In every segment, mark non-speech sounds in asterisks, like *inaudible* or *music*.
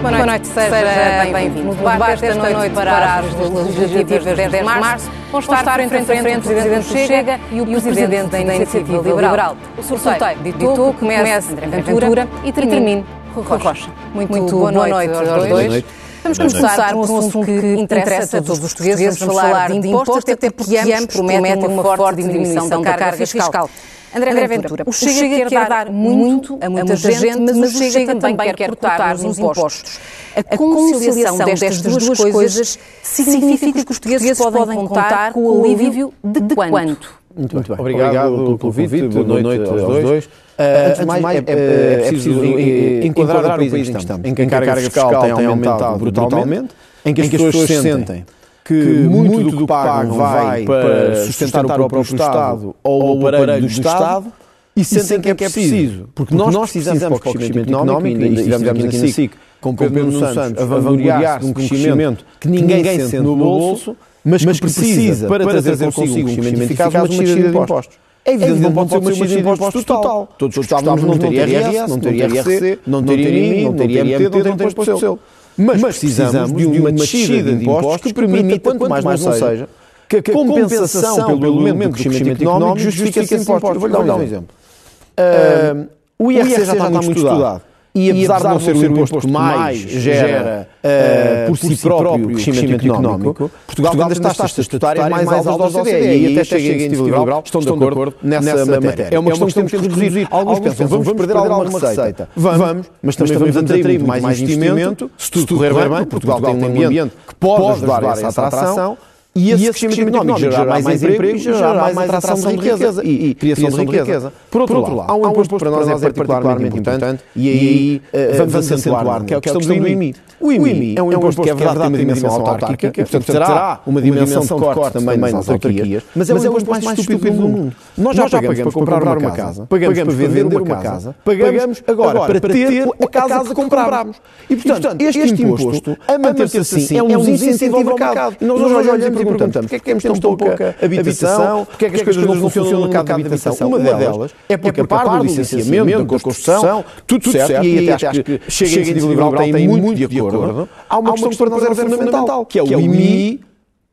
Boa noite, seja bem-vindo. No debate desta noite para as legislativas de 10 de março vão estar frente a frente o Presidente do Chega e o Presidente da Iniciativa Liberal. O sorteio ditou comece André Ventura e termine Rui Rocha. Muito boa noite aos dois. Vamos começar por um assunto que interessa a todos os portugueses. Vamos falar de impostos, até porque ambos prometem uma forte diminuição da carga fiscal. André, André Ventura, o Chega, Chega quer, dar muito a muita, gente, mas o Chega, Chega também quer cortar nos impostos. A conciliação destas duas coisas significa que os portugueses podem contar com o alívio de, de quanto? Muito, muito bem. Obrigado, Obrigado pelo convite. Boa noite, noite aos dois. dois. Uh, antes de mais, é, é, é preciso enquadrar o país em que estamos, em que a carga fiscal tem aumentado brutalmente, em que as pessoas sentem que muito do que pagam vai para sustentar o próprio Estado ou o aparelho do Estado e sentem que é preciso. Porque nós precisamos para o crescimento económico, e estivemos aqui na SIC com Pedro Santos a vangloriar-se de um crescimento que ninguém sente no bolso, mas que precisa, para trazer consigo um crescimento eficaz, uma descida de impostos. É evidente que não pode ser uma descida de impostos total. Todos gostávamos de não ter IRS, não ter IRC, não ter IMI, não ter IMT, não ter imposto de selo. Mas, Mas precisamos de uma descida de impostos que permita, quanto mais não seja, que a compensação pelo elemento de crescimento económico justifique esses impostos. Vou-lhe dar um exemplo. Uh, o IRC já está muito estudado. E apesar, de não ser o imposto que mais gera uh, por si próprio o crescimento económico, Portugal tem das taxas estatutárias mais altas da OCDE. E aí até chega a iniciativa liberal estão de acordo nessa matéria. É uma questão que temos que reduzir. Alguns pensam, vamos perder alguma receita. Vamos, mas também vamos atrair muito mais investimento, se tudo correr bem, Portugal tem um ambiente que pode ajudar a essa atração e esse, e esse crescimento económico gerará mais emprego e gerará mais atração de riqueza e, e criação de riqueza. Por outro, Por outro lado, há um imposto que para nós é, é particularmente importante e aí uh, vamos acentuar, que é a questão do IMI. O IMI é um imposto que é verdade tem uma dimensão autárquica, portanto terá uma dimensão de corte também nas autarquias, mas é o imposto mais estúpido do mundo. Nós já pagamos para comprar uma casa, pagamos para vender uma casa, pagamos agora para ter a casa que comprámos. E portanto, este imposto, a manter-se assim, é um incentivo ao mercado. Nós olhamos perguntamos porque é que temos tão pouca habitação, porque é que as coisas não funcionam no mercado de habitação. Uma delas é porque a parte do licenciamento, da construção, tudo certo, e até acho que chega a iniciativa liberal tem muito de acordo, há uma questão que para nós é fundamental, que é o IMI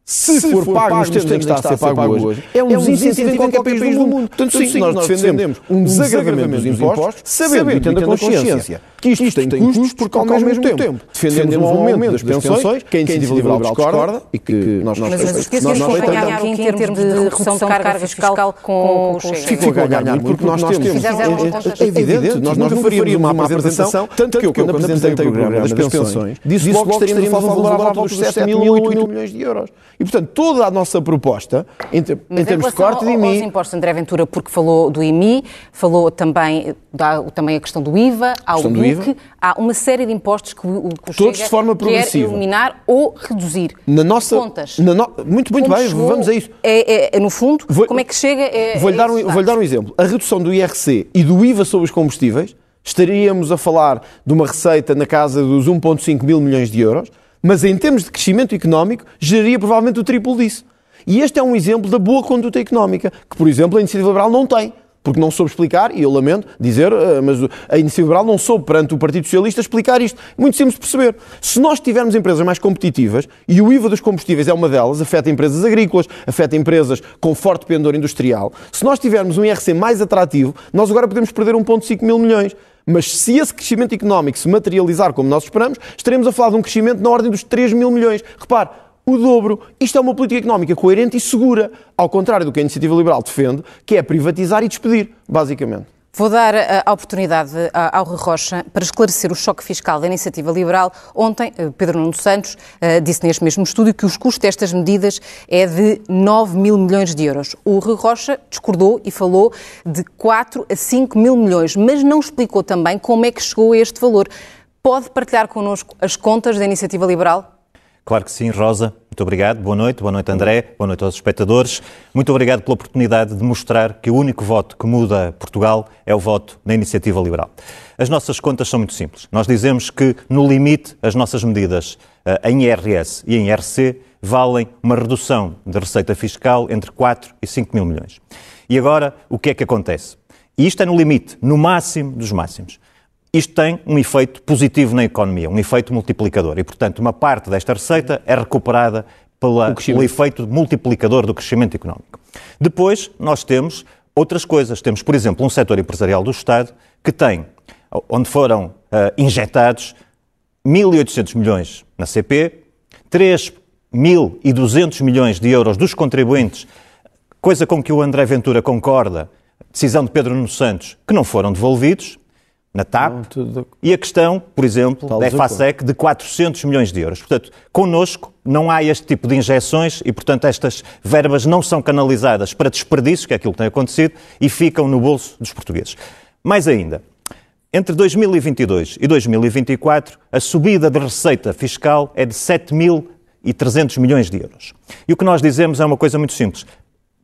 se, se for, for pago nos termos em que está a ser pago hoje, é um desincentivo em qualquer país do mundo. Portanto, sim, nós defendemos um desagravamento dos impostos, sabendo e tendo a consciência que isto, isto tem custos porque ao mesmo tempo. defendemos um aumento das pensões, que a iniciativa liberal discorda e que nós nós Mas os portugueses acompanham aqui em termos de redução de carga fiscal com o Chega. Ficou a ganhar muito porque nós temos... É evidente, nós nunca faríamos uma apresentação, tanto que eu, quando apresentei o programa das pensões, disse logo que estaríamos a falar de um valor dos 7 mil ou 8 mil milhões de euros. E, portanto, toda a nossa proposta, em, em termos de corte de IMI... Os impostos, André Ventura, porque falou do IMI, falou também, da, também a questão do IVA, há o IVA. há uma série de impostos que o, que Todos de forma quer eliminar ou reduzir. Na nossa... Contas. Na no... Muito, muito bem, chegou, vamos a isso. É, é, é no fundo, vou, como é que chega... É, vou-lhe dar, um, vou dar um exemplo. A redução do IRC e do IVA sobre os combustíveis, estaríamos a falar de uma receita na casa dos 1,5 mil milhões de euros, mas em termos de crescimento económico, geraria provavelmente o triplo disso. E este é um exemplo da boa conduta económica, que, por exemplo, a iniciativa liberal não tem. Porque não soube explicar, e eu lamento dizer, eh, mas a iniciativa liberal não soube perante o Partido Socialista explicar isto. Muito simples de perceber. Se nós tivermos empresas mais competitivas, e o IVA dos combustíveis é uma delas, afeta empresas agrícolas, afeta empresas com forte pendor industrial, se nós tivermos um IRC mais atrativo, nós agora podemos perder 1,5 mil milhões. Mas se esse crescimento económico se materializar como nós esperamos, estaremos a falar de um crescimento na ordem dos 3 mil milhões. Repare, o dobro. Isto é uma política económica coerente e segura, ao contrário do que a Iniciativa Liberal defende, que é privatizar e despedir, basicamente. Vou dar a oportunidade ao Rui Rocha para esclarecer o choque fiscal da iniciativa liberal. Ontem, eh, Pedro Nuno Santos eh, disse neste mesmo estúdio que os custos destas medidas é de 9 mil milhões de euros. O Rui Rocha discordou e falou de 4 a 5 mil milhões, mas não explicou também como é que chegou a este valor. Pode partilhar connosco as contas da iniciativa liberal? Claro que sim, Rosa. Muito obrigado. Boa noite. Boa noite, André. Boa noite aos espectadores. Muito obrigado pela oportunidade de mostrar que o único voto que muda Portugal é o voto na iniciativa liberal. As nossas contas são muito simples. Nós dizemos que, no limite, as nossas medidas uh, em IRS e em IRC valem uma redução de receita fiscal entre 4 e 5 mil milhões. E agora, o que é que acontece? E isto é no limite, no máximo dos máximos. Isto tem um efeito positivo na economia, um efeito multiplicador. E, portanto, uma parte desta receita é recuperada pela, pelo efeito multiplicador do crescimento económico. Depois, nós temos outras coisas. Temos, por exemplo, um setor empresarial do Estado que tem, onde foram uh, injetados 1.800 milhões na CP, 3.200 milhões de euros dos contribuintes, coisa com que o André Ventura concorda, decisão de Pedro Nuno Santos, que não foram devolvidos, na TAP, não, tudo... e a questão, por exemplo, Tal da EFASEC de 400 milhões de euros. Portanto, connosco não há este tipo de injeções e, portanto, estas verbas não são canalizadas para desperdício, que é aquilo que tem acontecido, e ficam no bolso dos portugueses. Mais ainda, entre 2022 e 2024, a subida de receita fiscal é de 7.300 milhões de euros. E o que nós dizemos é uma coisa muito simples.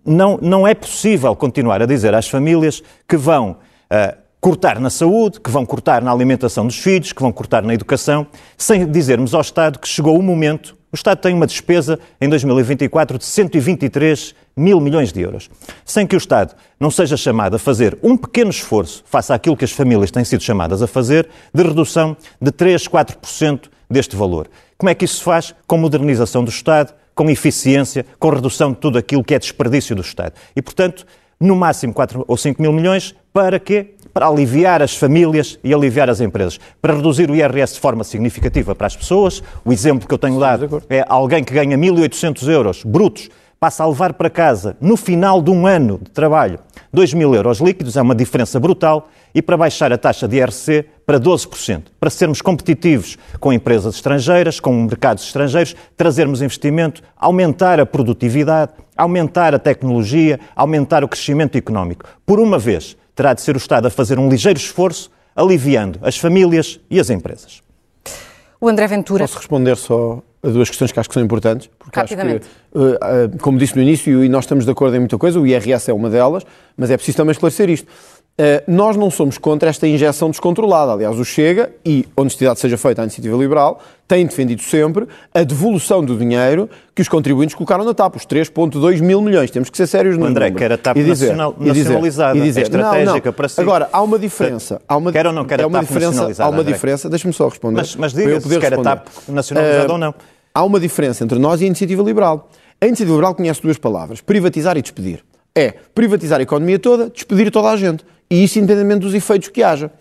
Não, não é possível continuar a dizer às famílias que vão uh, cortar na saúde, que vão cortar na alimentação dos filhos, que vão cortar na educação, sem dizermos ao Estado que chegou o momento. O Estado tem uma despesa em 2024 de 123 mil milhões de euros. Sem que o Estado não seja chamado a fazer um pequeno esforço face àquilo que as famílias têm sido chamadas a fazer, de redução de 3, 4% deste valor. Como é que isso se faz? Com modernização do Estado, com eficiência, com redução de tudo aquilo que é desperdício do Estado. E, portanto, no máximo 4 ou 5 mil milhões, para quê? Para aliviar as famílias e aliviar as empresas, para reduzir o IRS de forma significativa para as pessoas. O exemplo que eu tenho dado é alguém que ganha 1.800 euros brutos passa a levar para casa, no final de um ano de trabalho, 2 mil euros líquidos, é uma diferença brutal, e para baixar a taxa de IRC para 12%, para sermos competitivos com empresas estrangeiras, com mercados estrangeiros, trazermos investimento, aumentar a produtividade, aumentar a tecnologia, aumentar o crescimento económico. Por uma vez, terá de ser o Estado a fazer um ligeiro esforço, aliviando as famílias e as empresas. O André Ventura. Posso responder só a duas questões que acho que são importantes? Porque Rapidamente. Acho que, como disse no início, e nós estamos de acordo em muita coisa, o IRS é uma delas, mas é preciso também esclarecer isto. Uh, nós não somos contra esta injeção descontrolada. Aliás, o Chega, e honestidade seja feita à iniciativa liberal, tem defendido sempre a devolução do dinheiro que os contribuintes colocaram na TAP, os 3,2 mil milhões. Temos que ser sérios no André, quer a TAP e dizer, nacional, nacionalizada, e dizer, é estratégica não, não. para si. Agora, há uma diferença. Há uma, quer ou não quer é a TAP diferença, Há uma diferença, deixa-me só responder. Mas, mas diga se quer a TAP nacionalizada uh, ou não. Há uma diferença entre nós e a iniciativa liberal. A iniciativa liberal conhece duas palavras, privatizar e despedir. É privatizar a economia toda, despedir toda a gente e isso independentemente dos efeitos que haja.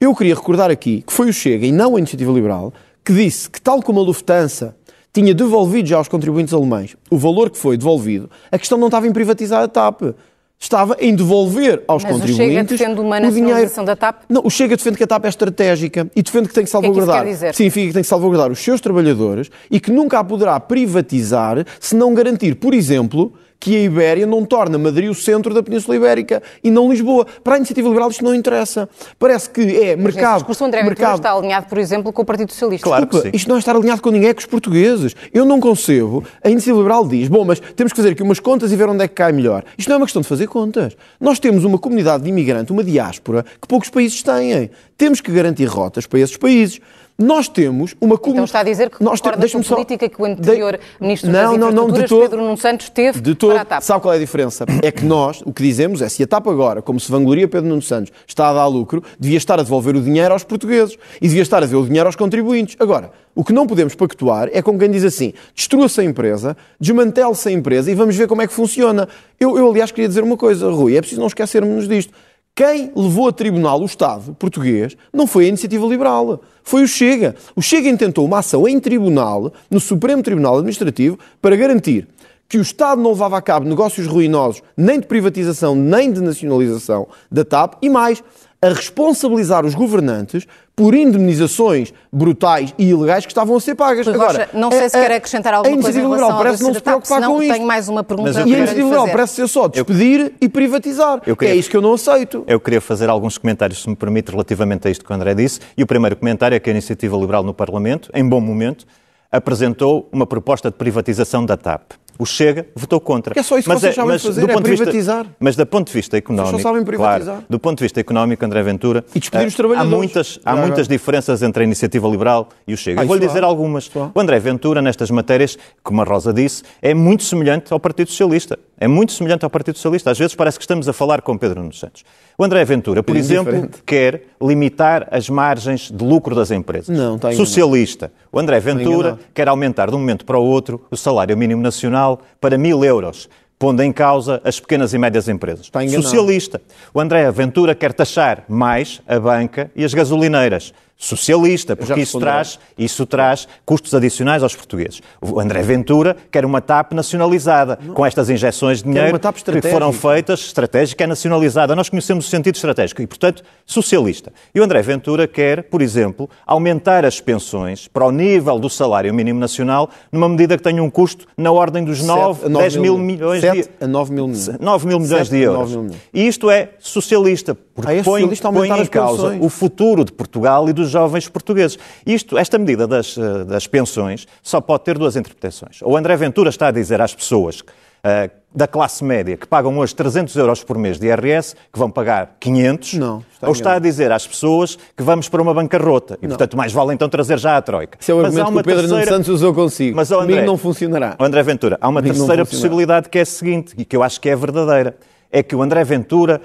Eu queria recordar aqui que foi o Chega, e não a Iniciativa Liberal, que disse que, tal como a Lufthansa tinha devolvido já aos contribuintes alemães o valor que foi devolvido, a questão não estava em privatizar a TAP. Estava em devolver aos Mas contribuintes o Chega defende uma nacionalização da TAP? Não, o Chega defende que a TAP é estratégica e defende que tem que salvaguardar. Que é que Significa que tem que salvaguardar os seus trabalhadores e que nunca a poderá privatizar se não garantir, por exemplo, que a Ibéria não torna Madrid o centro da Península Ibérica e não Lisboa. Para a iniciativa liberal isto não interessa. Parece que é mercado. Mas discurso André mercado... está alinhado, por exemplo, com o Partido Socialista. Claro Desculpa, isto não é estar alinhado com ninguém, é com os portugueses. Eu não concebo. A iniciativa liberal diz, bom, mas temos que fazer aqui umas contas e ver onde é que cai melhor. Isto não é uma questão de fazer contas. Nós temos uma comunidade de imigrante, uma diáspora, que poucos países têm. Temos que garantir rotas para esses países. Nós temos uma comunidade. Então está a dizer que nós concorda com a só... política que o anterior de... Ministro não, das não, não, de todo, Pedro Nuno Santos, teve de todo, para a TAP. Sabe qual é a diferença? É que nós, o que dizemos é, se a TAP agora, como se vangloria Pedro Nuno Santos, está a dar lucro, devia estar a devolver o dinheiro aos portugueses e devia estar a devolver o dinheiro aos contribuintes. Agora, o que não podemos pactuar é com quem diz assim, destrua-se a empresa, desmantele-se a empresa e vamos ver como é que funciona. Eu, eu, aliás, queria dizer uma coisa, Rui, é preciso não esquecermos disto. Quem levou a tribunal o Estado português não foi a iniciativa liberal, foi o Chega. O Chega intentou uma ação em tribunal, no Supremo Tribunal Administrativo, para garantir que o Estado não levava a cabo negócios ruinosos, nem de privatização, nem de nacionalização da TAP, e mais, a responsabilizar os governantes por indemnizações brutais e ilegais que estavam a ser pagas. Agora, não sei se a, quer acrescentar alguma coisa em relação parece não se preocupar com isto. tenho mais uma pergunta. E a iniciativa liberal parece ser só despedir eu, e privatizar. Queria, é isso que eu não aceito. Eu queria fazer alguns comentários, se me permite, relativamente a isto que o André disse. E o primeiro comentário é que a iniciativa liberal no Parlamento, em bom momento, apresentou uma proposta de privatização da TAP. O Chega votou contra. É só isso que vocês é, sabem fazer, é privatizar. Vista, mas do ponto de vista económico... Vocês só sabem privatizar. Claro, do ponto de vista económico, André Ventura... E despedir os trabalhadores. Há muitas, há muitas diferenças entre a Iniciativa Liberal e o Chega. Ah, Eu vou-lhe dizer algumas. O André Ventura, nestas matérias, como a Rosa disse, é muito semelhante ao Partido Socialista. É muito semelhante ao Partido Socialista. Às vezes parece que estamos a falar com Pedro Nuno Santos. O André Ventura, por exemplo, quer limitar as margens de lucro das empresas. Não, está Socialista. O André Ventura quer aumentar de um momento para o outro o salário mínimo nacional para mil euros pondo em causa as pequenas e médias empresas. Socialista. O André Ventura quer taxar mais a banca e as gasolineiras socialista, porque isso traz, isso traz custos adicionais aos portugueses. O André Ventura quer uma TAP nacionalizada, não. com estas injeções de dinheiro que foram feitas, estratégica é nacionalizada. Nós conhecemos o sentido estratégico e, portanto, socialista. E o André Ventura quer, por exemplo, aumentar as pensões para o nível do salário mínimo nacional, numa medida que tenha um custo na ordem dos 9, 10 mil, mil milhões 7 de... a 9 mil milhões. 9 mil milhões de euros. Mil. E isto é socialista, porque ah, é põe, põe em causa pensões. o futuro de Portugal e dos jovens portugueses. Isto, esta medida das, eh, das pensões só pode ter duas interpretações. O André Ventura está a dizer às pessoas uh, da classe média que pagam hoje 300 euros por mês de IRS que vão pagar 500, não, está ou está a dizer às pessoas que vamos para uma bancarrota e, não. portanto, mais vale então trazer já a Troika. Esse é o mas argumento que o Pedro terceira... Santos usou consigo. Mas, André, Comigo não funcionará. André Ventura, há uma terceira possibilidade que é a seguinte, e que eu acho que é verdadeira. É que o André Ventura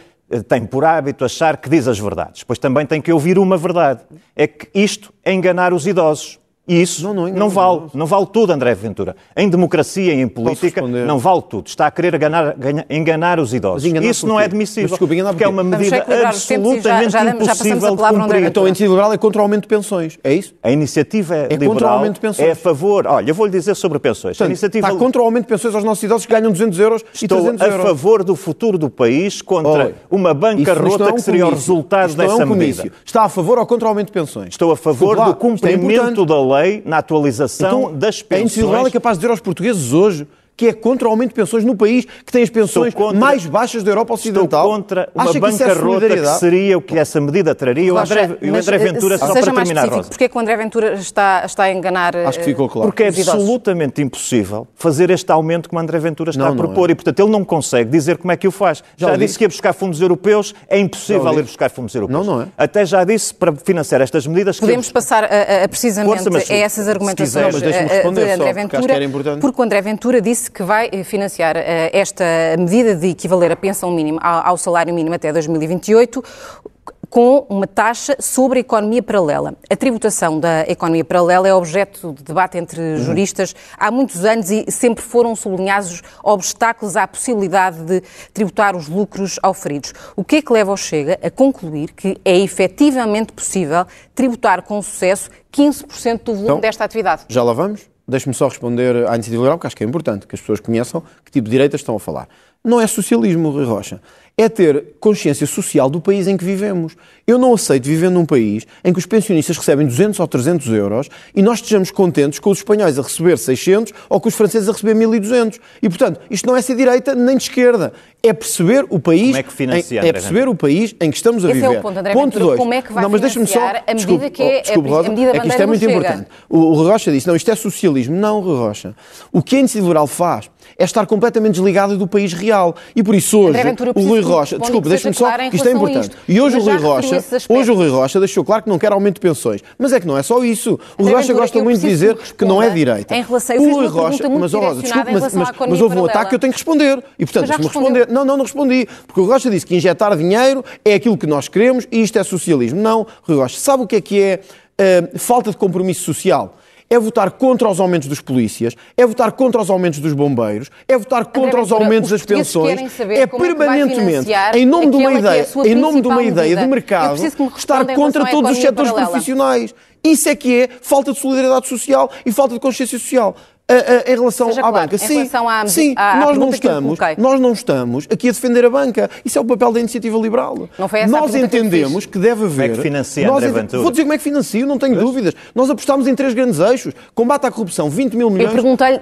tem por hábito achar que diz as verdades, pois também tem que ouvir uma verdade. É que isto é enganar os idosos. E isso não, não, não vale, não vale tudo, André Ventura. Em democracia e em política, não vale tudo. Está a querer enganar, enganar os idosos. Enganar isso não é admissível, desculpa, porque é uma medida absolutamente já, já, impossível já de cumprir. Então a iniciativa liberal é contra o aumento de pensões, é isso? A iniciativa é liberal contra o aumento de pensões. é a favor... Olha, eu vou-lhe dizer sobre pensões. Portanto, a iniciativa... Está contra o aumento de pensões aos nossos idosos que ganham 200 euros Estou e 300 euros. a favor do futuro do país contra Oi, uma bancarrota é um que seria o resultado isto dessa é um medida. Está a favor ou contra o aumento de pensões? Estou a favor do é cumprimento da lei na atualização então, das pensões. A Iniciativa é capaz de dizer aos portugueses hoje que é contra o aumento de pensões no país que tem as pensões contra, mais baixas da Europa Ocidental. Estou contra uma Acha bancarrota que, é que, seria o que essa medida traria. O André, o André Ventura, eh, só para terminar, Rosa. Porquê que o André Ventura está, está a enganar Acho que ficou claro. Porque é absolutamente impossível fazer este aumento que o André Ventura está não, a propor. É. E, portanto, ele não consegue dizer como é que o faz. Já, já disse que ia buscar fundos europeus. É impossível ir buscar fundos europeus. Não, não é. Até já disse para financiar estas medidas... Podemos passar a, a, precisamente Força, a essas argumentações quiser, eh, de André Ventura, porque o André Ventura disse que vai financiar financiar eh, esta medida de equivaler a pensão mínima ao salário mínimo até 2028 com uma taxa sobre a economia paralela. A tributação da economia paralela é objeto de debate entre uhum. juristas há muitos anos e sempre foram sublinhados obstáculos à possibilidade de tributar os lucros auferidos. O que é que leva ao Chega a concluir que é efetivamente possível tributar com sucesso 15% do volume então, desta atividade? Já lá vamos? Deixe-me só responder à iniciativa liberal, porque acho que é importante que as pessoas conheçam que tipo de direitas estão a falar. Não é socialismo, Rui Rocha é ter consciência social do país em que vivemos. Eu não aceito viver num país em que os pensionistas recebem 200 ou 300 euros e nós estejamos contentes com os espanhóis a receber 600 ou com os franceses a receber 1200. E, portanto, isto não é ser direita nem de esquerda. É perceber o país, como é, que financia, em, é perceber o país em que estamos a Esse viver. É o ponto, André ponto dois. Como é que vai não, mas deixa-me só, a medida desculpe, que é, desculpe, Rosa, a medida é que isto é muito importante. O, o Rocha disse, não, isto é socialismo. Não, Rocha. O que a índice liberal faz é estar completamente desligado do país real. E por isso hoje, o Rui Rocha, desculpe, deixa-me só, isto é importante. E hoje o Rui Rocha, hoje o Rui Rocha deixou claro que não quer aumento de pensões. Mas é que não é só isso. O Rui Rocha gosta muito de dizer que não é direita. Em relação, o Rui Rocha, mas, Rosa, desculpe, mas, mas, mas houve um ataque que eu tenho que responder. E portanto, deixe-me responder. Não, não, não respondi. Porque o Rui Rocha disse que injetar dinheiro é aquilo que nós queremos e isto é socialismo. Não, Rui Rocha, sabe o que é que é uh, falta de compromisso social? É votar contra os aumentos dos polícias, é votar contra os aumentos dos bombeiros, é votar contra os aumentos das pensões, é, é permanentemente, em nome de uma é ideia, em nome de uma ideia de mercado, estar contra todos os setores paralela. profissionais. Isso é que é falta de solidariedade social e falta de consciência social em relação Seja à claro, banca. Sim, relação à, sim à, nós, não estamos, nós não estamos aqui a defender a banca. Isso é o papel da iniciativa liberal. Não foi essa nós entendemos que, que, deve haver. Como é que financia André Ventura? Vou dizer como é que financio, não tenho dúvidas. Nós apostámos em três grandes eixos. Combate à corrupção, 20 mil milhões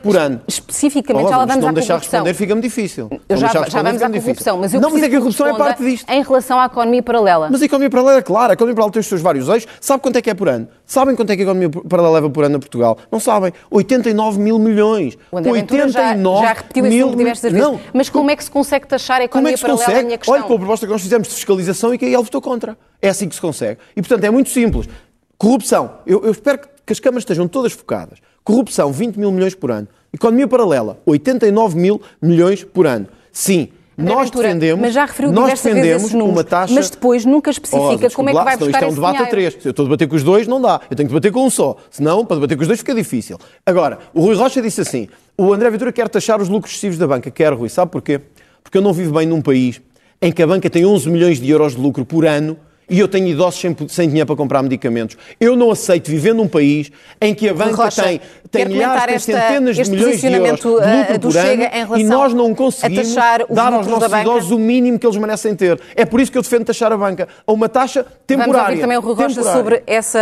por ano. Especificamente, já lá vamos não à deixar responder, fica-me difícil. Eu já, já vamos à corrupção, mas eu Não, mas é que a corrupção é parte disto. Em relação à economia paralela. Mas a economia paralela é clara. A economia paralela tem os seus vários eixos. Sabe quanto é que é por ano? Sabem quanto é que a economia paralela leva por ano a Portugal? Não sabem. 89 mil milhões. 89 já, já repetiu esse número diversas vezes. Não. Mas como é que se consegue taxar a economia como é que se paralela? Consegue? Olha, com a proposta que nós fizemos de fiscalização e que aí ele votou contra. É assim que se consegue. E, portanto, é muito simples. Corrupção. Eu, eu espero que as câmaras estejam todas focadas. Corrupção, 20 mil milhões por ano. Economia paralela, 89 mil milhões por ano. Sim, Nós defendemos, mas já referiu nós defendemos números, uma taxa. Mas depois nunca especifica como é que vai buscar isto é um debate a três. Se eu estou a debater com os dois, não dá. Eu tenho que debater com um só. Senão, para debater com os dois fica difícil. Agora, o Rui Rocha disse assim: o André Ventura quer taxar os lucros excessivos da banca. Quer, Rui, sabe porquê? Porque eu não vivo bem num país em que a banca tem 11 milhões de euros de lucro por ano e eu tenho idosos sem, sem, dinheiro para comprar medicamentos. Eu não aceito viver num país em que a banca Rocha, tem, tem milhares, tem centenas de milhões de euros de lucro por ano e nós não conseguimos dar aos nossos idosos o mínimo que eles merecem ter. É por isso que eu defendo taxar a banca a uma taxa temporária. Vamos ouvir também o Rui Rocha sobre essa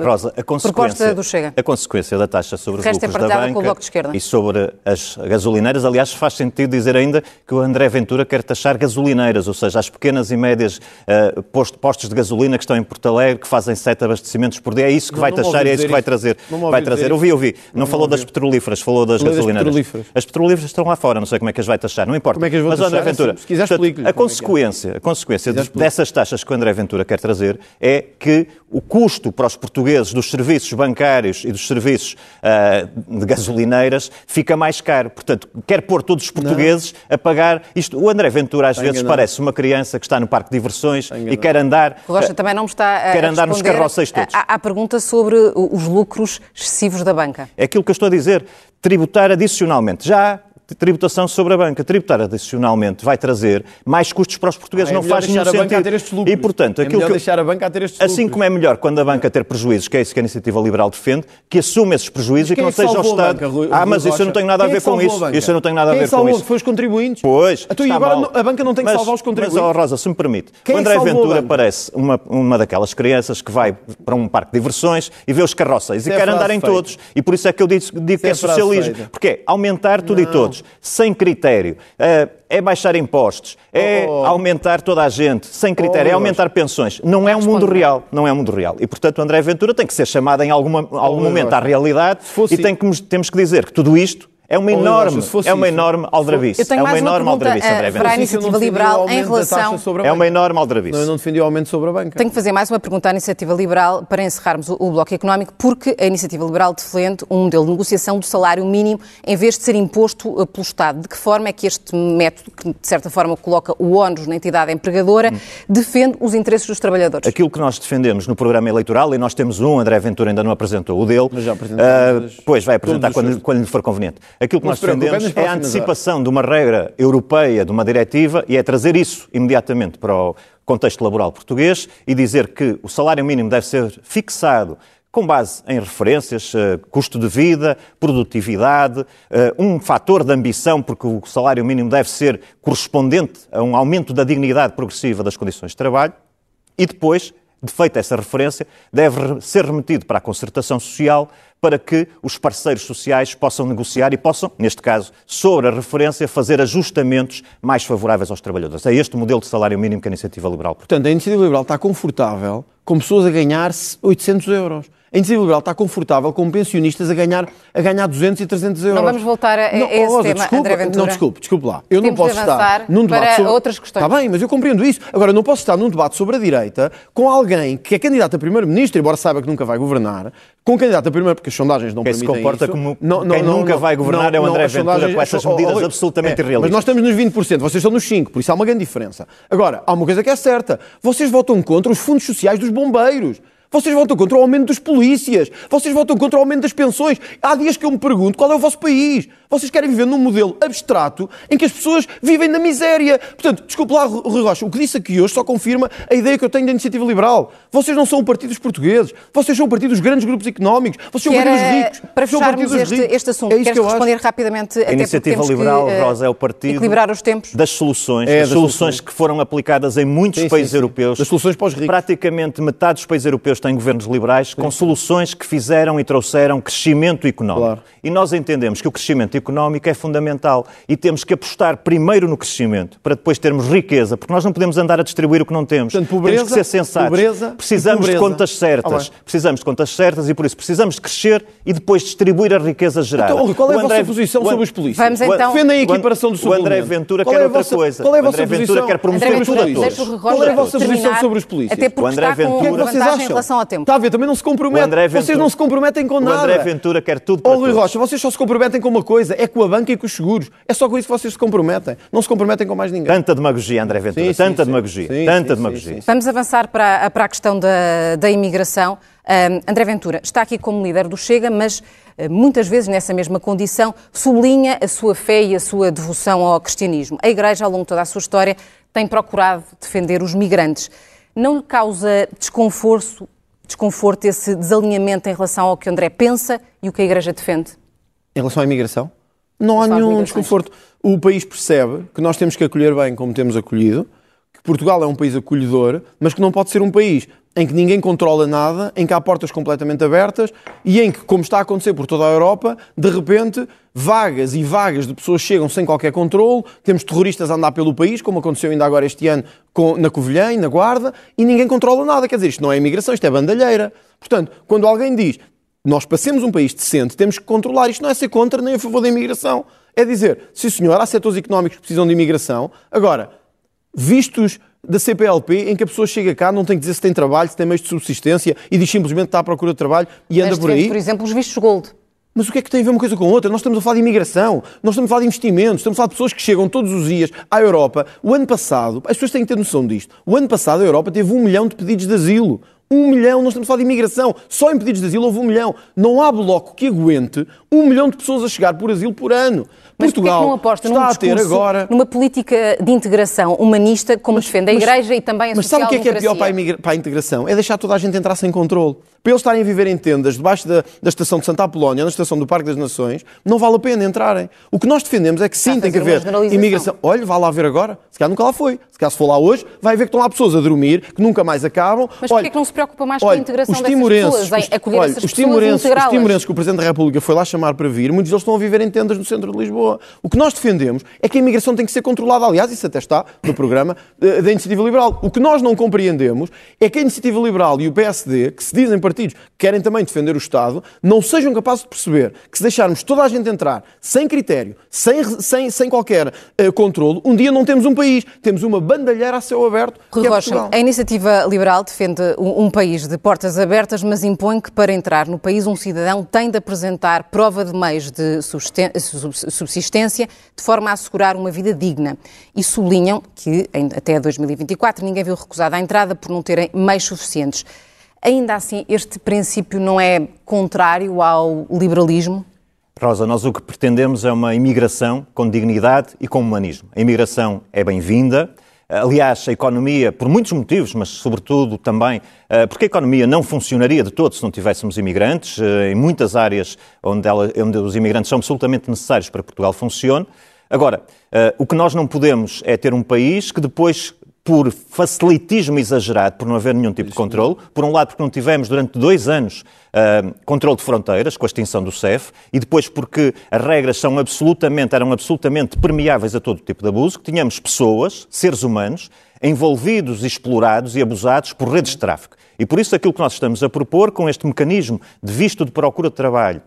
uh, Rosa, a proposta do Chega. A consequência da taxa sobre os é lucros da banca e sobre as gasolineiras, aliás, faz sentido dizer ainda que o André Ventura quer taxar gasolineiras, ou seja, as pequenas e médias uh, postos de gasolina que estão em Porto Alegre, que fazem sete abastecimentos por dia. É isso que não, vai não taxar, é isso que vai trazer. Vai trazer. Ouvi, ouvi. Não, não falou das petrolíferas, falou das gasolineiras. Petrolíferas. As petrolíferas estão lá fora, não sei como é que as vai taxar, não importa. Como é que as vão Mas taxar? André Ventura, se quiser portanto, a consequência, a consequência dessas taxas que o André Ventura quer trazer é que o custo para os portugueses dos serviços bancários e dos serviços uh, de gasolineiras fica mais caro. Portanto, quer pôr todos os portugueses não. a pagar isto. O André Ventura às vezes parece uma criança que está no parque de diversões e quer andar. O Rocha também não me está a quer andar nos carroceis todos. À, à pergunta sobre os lucros excessivos da banca. É aquilo que eu estou a dizer. Tributar adicionalmente. Já há tributação sobre a banca. Tributar adicionalmente vai trazer mais custos para os portugueses. Ah, é não faz nenhum sentido. E, portanto, é aquilo que deixar a banca a ter estes Assim como é melhor quando a banca ter prejuízos, que é isso que a Iniciativa Liberal defende, que assuma esses prejuízos e que não é seja o Estado. Banca, Rui, ah, mas Rui isso eu não tenho nada a ver com isso. Isso eu não tenho nada a ver com isso. Foi os contribuintes. Pois. Então, e agora mal. a banca não tem que mas, salvar os contribuintes. Mas, oh, Rosa, se me permite, Quem o André é Ventura parece uma, uma daquelas crianças que vai para um parque de diversões e vê os carroceis e quer andar em todos. E por isso é que eu digo que é socialismo. Porque é aumentar tudo e todos, sem critério. É baixar impostos, é oh, aumentar toda a gente, sem critério, oh, é aumentar pensões. Não é um mundo real, não é um mundo real. E, portanto, o André Ventura tem que ser chamado em alguma, algum oh, momento à realidade e tem que, temos que dizer que tudo isto é uma enorme, é uma enorme aldrabice. Eu tenho é uma, uma enorme aldrabice, André Para a iniciativa liberal em relação... É uma enorme aldrabice. Não, eu não defendi o aumento sobre a banca. Tenho que fazer mais uma pergunta à iniciativa liberal para encerrarmos o, o bloco económico, porque a iniciativa liberal defende um modelo de negociação do salário mínimo em vez de ser imposto uh, pelo Estado. De que forma é que este método, que de certa forma coloca o ónus na entidade empregadora, hum. defende os interesses dos trabalhadores? Aquilo que nós defendemos no programa eleitoral, e nós temos um, André Ventura ainda não apresentou o dele, Mas já. Uh, pois vai apresentar quando, quando lhe for conveniente. Aquilo que nós defendemos é a antecipação de uma regra europeia, de uma diretiva, e é trazer isso imediatamente para o contexto laboral português e dizer que o salário mínimo deve ser fixado com base em referências, uh, custo de vida, produtividade, uh, um fator de ambição, porque o salário mínimo deve ser correspondente a um aumento da dignidade progressiva das condições de trabalho, e depois, de feita essa referência, deve ser remetido para a concertação social para que os parceiros sociais possam negociar e possam, neste caso, sobre a referência, fazer ajustamentos mais favoráveis aos trabalhadores. É este o modelo de salário mínimo que a Iniciativa Liberal Portanto, a Iniciativa Liberal está confortável com pessoas a ganhar 800 euros. A Iniciativa Liberal está confortável com pensionistas a ganhar, a ganhar 200 e 300 euros. Não vamos voltar a, não, a esse tema, desculpa, André Ventura. Não, desculpe, desculpe lá. Eu Temos não posso estar num debate para sobre... outras questões. Está bem, mas eu compreendo isso. Agora, eu não posso estar num debate sobre a direita com alguém que é candidato a primeiro-ministro, embora saiba que nunca vai gogovernar, com candidato a primeiro, porque as sondagens não quem permitem se comporta isso. como não, não, quem não, nunca vai governar é o André Ventura com essas medidas absolutamente é, irrealistas. Mas nós estamos nos 20%, vocês estão nos 5%, por isso há uma grande diferença. Agora, há uma coisa que é certa. Vocês votam contra os fundos sociais dos bombeiros. Vocês votam contra o aumento dos polícias. Vocês votam contra o aumento das pensões. Há dias que eu me pergunto qual é o vosso país. Vocês querem viver num modelo abstrato em que as pessoas vivem na miséria. Portanto, desculpe lá, Rui Rocha, o que disse aqui hoje só confirma a ideia que eu tenho da iniciativa liberal. Vocês não são o partido dos portugueses. Vocês são o partido dos grandes grupos económicos. Vocês são o partido dos ricos. Para fecharmos este, este assunto, é queres que responder acho? rapidamente? A iniciativa liberal, que, uh, Rosa, é o partido equilibrar os tempos. das soluções. É, das soluções, soluções que foram aplicadas em muitos sim, países sim, sim. europeus. Das soluções para os ricos. Praticamente metade dos países europeus têm governos liberais com soluções que fizeram e trouxeram crescimento económico. Claro. E nós entendemos que o crescimento económico é fundamental e temos que apostar primeiro no crescimento para depois termos riqueza, porque nós não podemos andar a distribuir o que não temos. Portanto, pobreza, temos que ser sensatos. Pobreza precisamos pobreza. de contas certas. Ah, precisamos de contas certas e por isso precisamos de crescer e depois distribuir a riqueza gerada. Então, qual é a André, vossa posição sobre os polícias? Vamos então... Defendem a equiparação do O André Ventura quer é outra vossa, coisa. Qual é a vossa André Ventura quer promover tudo a todos. Qual é a vossa posição sobre os polícias? Até porque o André está Ventura, com vantagem em relação relação ao tempo. Está a ver, também não se compromete. Ventura, vocês não se comprometem com nada. O André Ventura quer tudo para oh, Rui Rocha, vocês só se comprometem com uma coisa, é com a banca e com os seguros. É só com isso que vocês se comprometem. Não se comprometem com mais ninguém. Tanta demagogia, André Ventura. Sim, tanta sim, demagogia. Sim, tanta demagogia. Vamos avançar para, para a questão da, da imigração. Um, André Ventura está aqui como líder do Chega, mas uh, muitas vezes nessa mesma condição sublinha a sua fé e a sua devoção ao cristianismo. A Igreja, ao longo de toda a sua história, tem procurado defender os migrantes. Não lhe causa desconforto, desconforto esse desalinhamento em relação ao que André pensa e o que a Igreja defende? Em relação à imigração? Não há nenhum desconforto. O país percebe que nós temos que acolher bem como temos acolhido, que Portugal é um país acolhedor, mas que não pode ser um país em que ninguém controla nada, em que há portas completamente abertas e em que, como está a acontecer por toda a Europa, de repente vagas e vagas de pessoas chegam sem qualquer controle, temos terroristas a andar pelo país, como aconteceu ainda agora este ano com, na Covilhã e na Guarda, e ninguém controla nada. Quer dizer, isto não é imigração, isto é bandalheira. Portanto, quando alguém diz nós passemos um país decente, temos que controlar, isto não é ser contra nem a favor da imigração. É dizer, sim senhor, há setores económicos que precisam de imigração, agora, vistos da CPLP em que a pessoa chega cá, não tem que dizer se tem trabalho, se tem meios de subsistência e diz simplesmente que está à procura de trabalho e anda por aí. por exemplo, os vistos gold. Mas o que é que tem a ver uma coisa com outra? Nós estamos a falar de imigração, nós estamos a falar de investimentos, estamos a falar de pessoas que chegam todos os dias à Europa. O ano passado, as pessoas têm que ter noção disto, o ano passado a Europa teve um milhão de pedidos de asilo. Um milhão, nós estamos a falar de imigração. Só em pedidos de asilo houve um milhão. Não há bloco que aguente um milhão de pessoas a chegar por asilo por ano. Mas Portugal que não aposta está a ter agora numa política de integração humanista como mas, defende a mas, Igreja e também a Mas sabe o que é que é pior para a, para a integração? É deixar toda a gente entrar sem controle para eles estarem a viver em tendas debaixo da, da estação de Santa Apolónia, na estação do Parque das Nações, não vale a pena entrarem. O que nós defendemos é que sim, tem que haver imigração. Olha, vá lá ver agora. Se calhar nunca lá foi. Se calhar se for lá hoje, vai ver que estão lá pessoas a dormir, que nunca mais acabam. Mas porquê é que não se preocupa mais olha, com a integração os dessas pessoas, em acolher olha, essas os timorenses, os timorenses que o Presidente da República foi lá chamar para vir, muitos deles estão a viver em tendas no centro de Lisboa. O que nós defendemos é que a imigração tem que ser controlada. Aliás, isso até está no programa eh, da Iniciativa Liberal. O que nós não compreendemos é que a Iniciativa Liberal e o PSD, que se dizem partidos que querem também defender o Estado, não sejam capazes de perceber que se deixarmos toda a gente entrar sem critério, sem, sem, sem qualquer uh, controle, um dia não temos um país, temos uma bandalheira a céu aberto. Rui é Rocha, a iniciativa liberal defende um, um país de portas abertas, mas impõe que para entrar no país um cidadão tem de apresentar prova de meios de subsistência de forma a assegurar uma vida digna. E sublinham que até 2024 ninguém viu recusada a entrada por não terem meios suficientes. Ainda assim, este princípio não é contrário ao liberalismo? Rosa, nós o que pretendemos é uma imigração com dignidade e com humanismo. A imigração é bem-vinda. Aliás, a economia, por muitos motivos, mas sobretudo também eh, porque a economia não funcionaria de todo se não tivéssemos imigrantes, eh, em muitas áreas onde, ela, onde os imigrantes são absolutamente necessários para Portugal funcione. Agora, eh, o que nós não podemos é ter um país que depois por facilitismo exagerado, por não haver nenhum tipo de controle. Por um lado, porque não tivemos durante dois anos uh, controle de fronteiras, com a extinção do CEF, e depois porque as regras são absolutamente, eram absolutamente permeáveis a todo tipo de abuso, que tínhamos pessoas, seres humanos, envolvidos, explorados e abusados por redes de tráfico. E por isso aquilo que nós estamos a propor com este mecanismo de visto de procura de trabalho,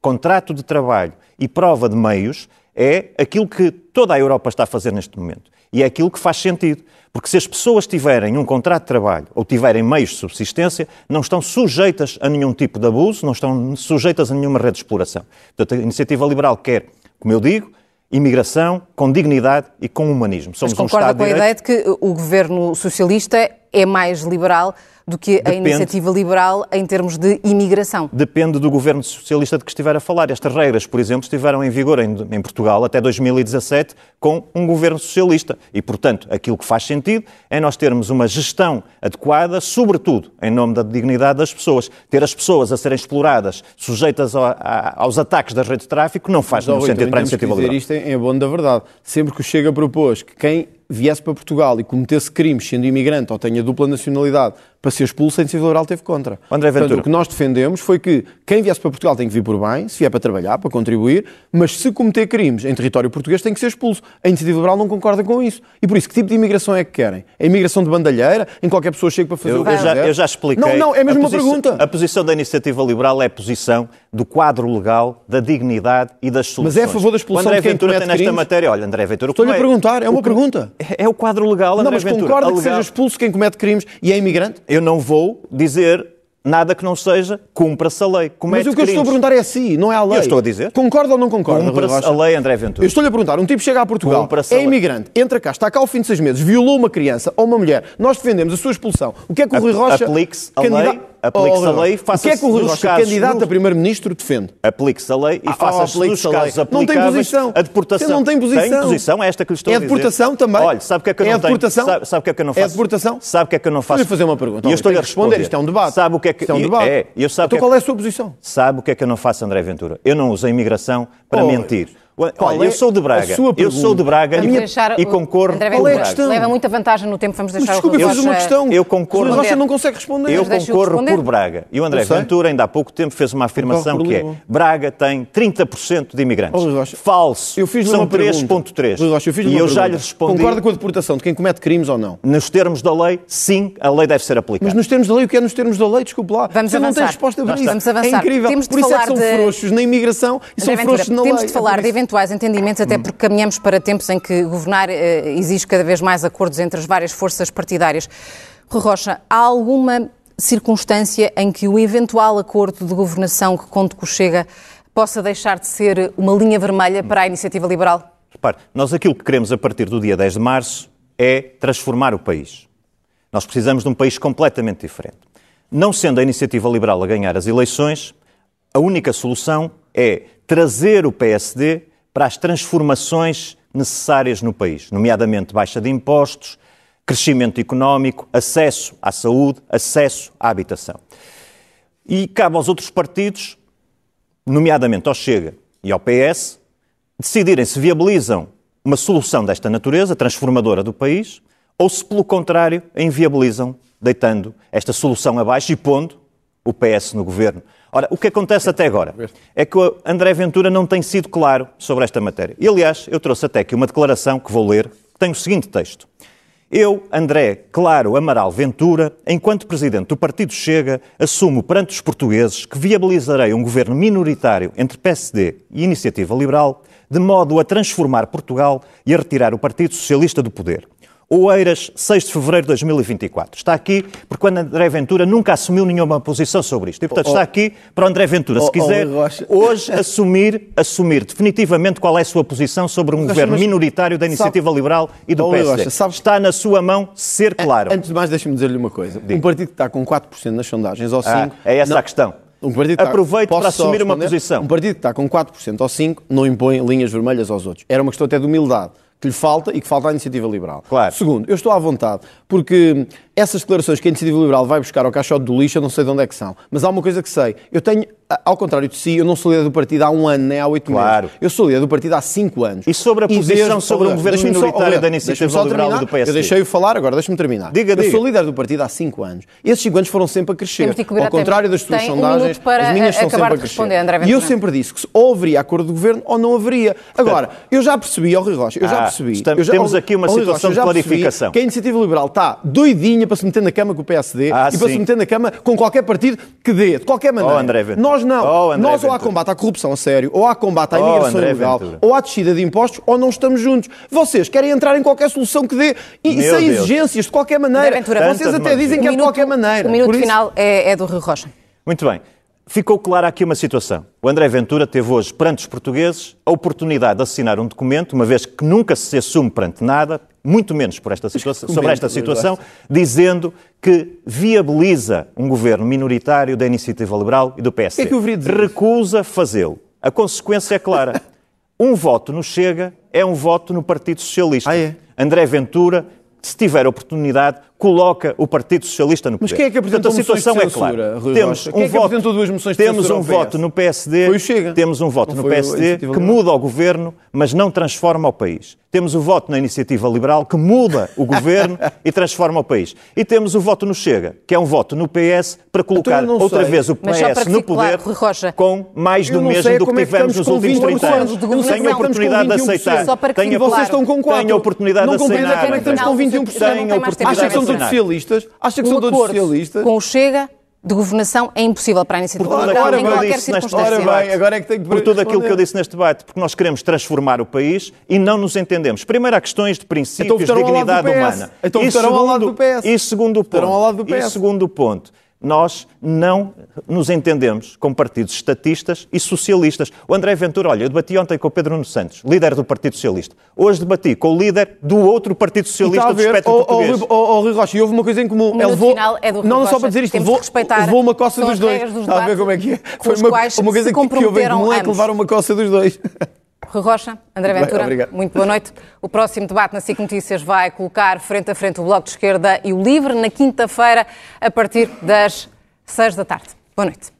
contrato de trabalho e prova de meios é aquilo que toda a Europa está a fazer neste momento. E é aquilo que faz sentido. Porque se as pessoas tiverem um contrato de trabalho ou tiverem meios de subsistência, não estão sujeitas a nenhum tipo de abuso, não estão sujeitas a nenhuma rede de exploração. Portanto, a iniciativa liberal quer, como eu digo, imigração com dignidade e com humanismo. Somos Mas concorda um com a ideia de que o governo socialista é mais liberal do que Depende. a iniciativa liberal em termos de imigração? Depende do governo socialista de que estiver a falar. Estas regras, por exemplo, estiveram em vigor em, em, Portugal até 2017 com um governo socialista. E, portanto, aquilo que faz sentido é nós termos uma gestão adequada, sobretudo em nome da dignidade das pessoas. Ter as pessoas a serem exploradas, sujeitas a, a, aos ataques das redes de tráfico, não faz nenhum sentido para a iniciativa liberal. isto em abono da verdade. Sempre que o Chega propôs que quem viesse para Portugal e cometesse crimes sendo imigrante ou tenha dupla nacionalidade para ser expulso, a iniciativa liberal teve contra. André Ventura. Portanto, o que nós defendemos foi que quem viesse para Portugal tem que vir por bem, se vier para trabalhar, para contribuir, mas se cometer crimes em território português tem que ser expulso. A iniciativa liberal não concorda com isso. E por isso, que tipo de imigração é que querem? A imigração de bandalheira, em qualquer pessoa chega para fazer eu, o que eu já, eu já expliquei. Não, não, é mesmo uma pergunta. A posição da iniciativa liberal é a posição do quadro legal, da dignidade e das soluções. Mas é a favor da expulsão André de quem Ventura tem nesta crimes? matéria. Olha, André Ventura... Estou-lhe a perguntar, é uma pergunta. É, é o quadro legal, André não, mas Ventura. concorda que seja expulso quem comete crimes e é imigrante? Eu não vou dizer Nada que não seja, cumpra-se a lei. Comete Mas o que eu estou a perguntar é assim, não é a lei. Eu estou a dizer. Concorda ou não concorda? Cumpra-se a lei, André Ventura. Eu estou-lhe a perguntar, um tipo chega a Portugal, é imigrante, entra cá, está cá ao fim de seis meses, violou uma criança ou uma mulher, nós defendemos a sua expulsão. O que é que o Rui Rocha... Aplique-se a lei aplique-se oh, a lei e faça-se O que é que o candidato a primeiro-ministro, defende? Aplique-se a lei e ah, faça-se oh, nos casos aplicáveis não tem posição. a deportação. Você não tem posição. Tem posição, é esta que lhe estou é a dizer. É deportação também? Olha, sabe o que é que eu é não deportação? tenho? Sabe, sabe o que é que eu não faço? É deportação? Sabe o que é que eu não faço? Vou fazer uma pergunta. E eu estou-lhe a responder. Isto é um debate. Sabe o que é que... Isto é um debate. É, eu sabe então que qual é a sua posição? Sabe o que é que eu não faço, André Ventura? Eu não uso a imigração para mentir. Olha, eu sou de Braga. Eu sou de Braga e, e concorro André com é Braga. Leva muita vantagem no tempo, vamos deixar Desculpe, o eu fiz uma questão. Eu concorro. O Rocha não consegue responder. Eu concorro por Braga. E o André Ventura ainda há pouco tempo fez uma afirmação que é Braga tem 30% de imigrantes. Oh, Falso. Eu fiz São 3.3. E eu já lhe respondi. Concorda com a deportação de quem comete crimes ou não? Nos termos da lei, sim, a lei deve ser aplicada. Mas nos termos da lei, o que é nos termos da lei? Desculpe lá. Vamos Você avançar. não tem resposta para isso. Vamos avançar. É incrível. Temos por isso é que são frouxos na imigração e são frouxos na lei. Temos de falar de eventuais entendimentos, até porque caminhamos para tempos em que governar eh, exige cada vez mais acordos entre as várias forças partidárias. Rui Rocha, há alguma circunstância em que o eventual acordo de governação que conto com Chega possa deixar de ser uma linha vermelha para a iniciativa liberal? Repare, nós aquilo que queremos a partir do dia 10 de março é transformar o país. Nós precisamos de um país completamente diferente. Não sendo a iniciativa liberal a ganhar as eleições, a única solução é trazer o PSD para as transformações necessárias no país, nomeadamente baixa de impostos, crescimento económico, acesso à saúde, acesso à habitação. E cabe aos outros partidos, nomeadamente ao Chega e ao PS, decidirem se viabilizam uma solução desta natureza, transformadora do país, ou se, pelo contrário, a inviabilizam, deitando esta solução abaixo e pondo o PS no governo. Ora, o que acontece até agora é que o André Ventura não tem sido claro sobre esta matéria. E, aliás, eu trouxe até aqui uma declaração que vou ler, que tem o seguinte texto. Eu, André Claro Amaral Ventura, enquanto presidente do Partido Chega, assumo perante os portugueses que viabilizarei um governo minoritário entre PSD e Iniciativa Liberal, de modo a transformar Portugal e a retirar o Partido Socialista do poder. Oeiras, 6 de fevereiro de 2024. Está aqui porque o André Ventura nunca assumiu nenhuma posição sobre isto. E, portanto, oh, está aqui para o André Ventura, se oh, quiser, oh, *laughs* hoje assumir, assumir definitivamente qual é a sua posição sobre um Rocha, governo minoritário da Iniciativa sabe, Liberal e do PSD. Rocha, sabe, está na sua mão ser claro. Antes de mais, deixe-me dizer-lhe uma coisa. Um partido que está com 4% nas sondagens ou 5%... Ah, é essa não, a questão. Um partido Aproveite está, para assumir uma posição. Um partido que está com 4% ou 5% não impõe linhas vermelhas aos outros. Era uma questão até de humildade que lhe falta e que falta à iniciativa liberal. Claro. Segundo, eu estou à vontade, porque essas declarações que a iniciativa liberal vai buscar ao caixote do lixo, eu não sei de onde é que são. Mas há uma coisa que sei. Eu tenho, ao contrário de si, eu não sou líder do partido há um ano, nem há oito claro. meses. Eu sou líder do partido há cinco anos. E sobre a e posição desde, sobre o governo minoritário só, da iniciativa liberal terminar, do PSD? Eu deixei-o falar, agora deixe-me terminar. Diga, eu diga. sou líder do partido há cinco anos. Esses cinco anos foram sempre a crescer. Ao contrário das suas sondagens, um as minhas são sempre a crescer. E eu sempre disse que ou haveria acordo de governo ou não haveria. Agora, eu já percebi, ó Rui Rocha, eu já ah, percebi. Estamos, temos aqui uma situação de clarificação. Que a iniciativa liberal está doidinha para se meter na cama com o PSD ah, e para sim. se meter na cama com qualquer partido que dê, de qualquer maneira. Oh, André Nós não. Oh, Nós ou há combate à corrupção a sério, ou há combate à oh, imigração oh, ilegal, ou há descida de impostos, ou não estamos juntos. Vocês querem entrar em qualquer solução que dê e, Meu sem Deus. exigências, de qualquer maneira. Vocês até dizem que é de qualquer maneira. O minuto final é, é do Rio Rocha. Muito bem. Ficou clara aqui uma situação. O André Ventura teve hoje, perante os portugueses, a oportunidade de assinar um documento, uma vez que nunca se assume perante nada, muito menos por esta situação, sobre esta situação, dizendo que viabiliza um governo minoritário da Iniciativa Liberal e do PSD. É Recusa fazê-lo. A consequência é clara. Um voto no Chega é um voto no Partido Socialista. Ah, é? André Ventura, se tiver oportunidade, coloca o Partido Socialista no poder. Mas quem é que apresentou Portanto, a situação é clara. Rui temos um é voto, duas moções de temos um voto no PSD, foi o Chega. temos um voto no PSD que muda o governo, mas não transforma o país. Temos o voto na Iniciativa Liberal que muda o governo *laughs* e transforma o país. E temos o voto no Chega, que é um voto no PS para então colocar então outra sei. vez o PS no poder claro, com mais do mesmo do que é tivemos nos últimos 30 anos. Tenho a oportunidade de aceitar. Tenho a oportunidade de aceitar. Como é que estamos com 21%? Tenho a oportunidade de aceitar. Socialistas? Acha que um são todos socialistas? Com o Chega, de governação é impossível para a iniciativa liberal em qualquer circunstância. Bem, agora é que tenho que por tudo aquilo que eu disse neste debate, porque nós queremos transformar o país e não nos entendemos. Primeiro há questões de princípios, então, de dignidade humana. Então e segundo, ao lado do PS. E segundo ponto, ao lado do PS. E segundo ponto, nós não nos entendemos como partidos estatistas e socialistas. O André Ventura, olha, eu debati ontem com o Pedro Nuno Santos, líder do Partido Socialista. Hoje debati com o líder do outro Partido Socialista do espectro oh, português. Oh, oh, oh, Rui Rocha, e houve uma coisa em comum. Ele levou... final é do Rui não, não só para dizer isto, levou, levou uma coça dos dois. Dos Está a ver como é que é? Foi uma, uma coisa que, que houve em comum é que levaram uma coça dos dois. Rui Rocha, André Ventura, Bem, muito boa noite. O próximo debate na SIC Notícias vai colocar frente a frente o Bloco de Esquerda e o Livre na quinta-feira, a partir das seis da tarde. Boa noite.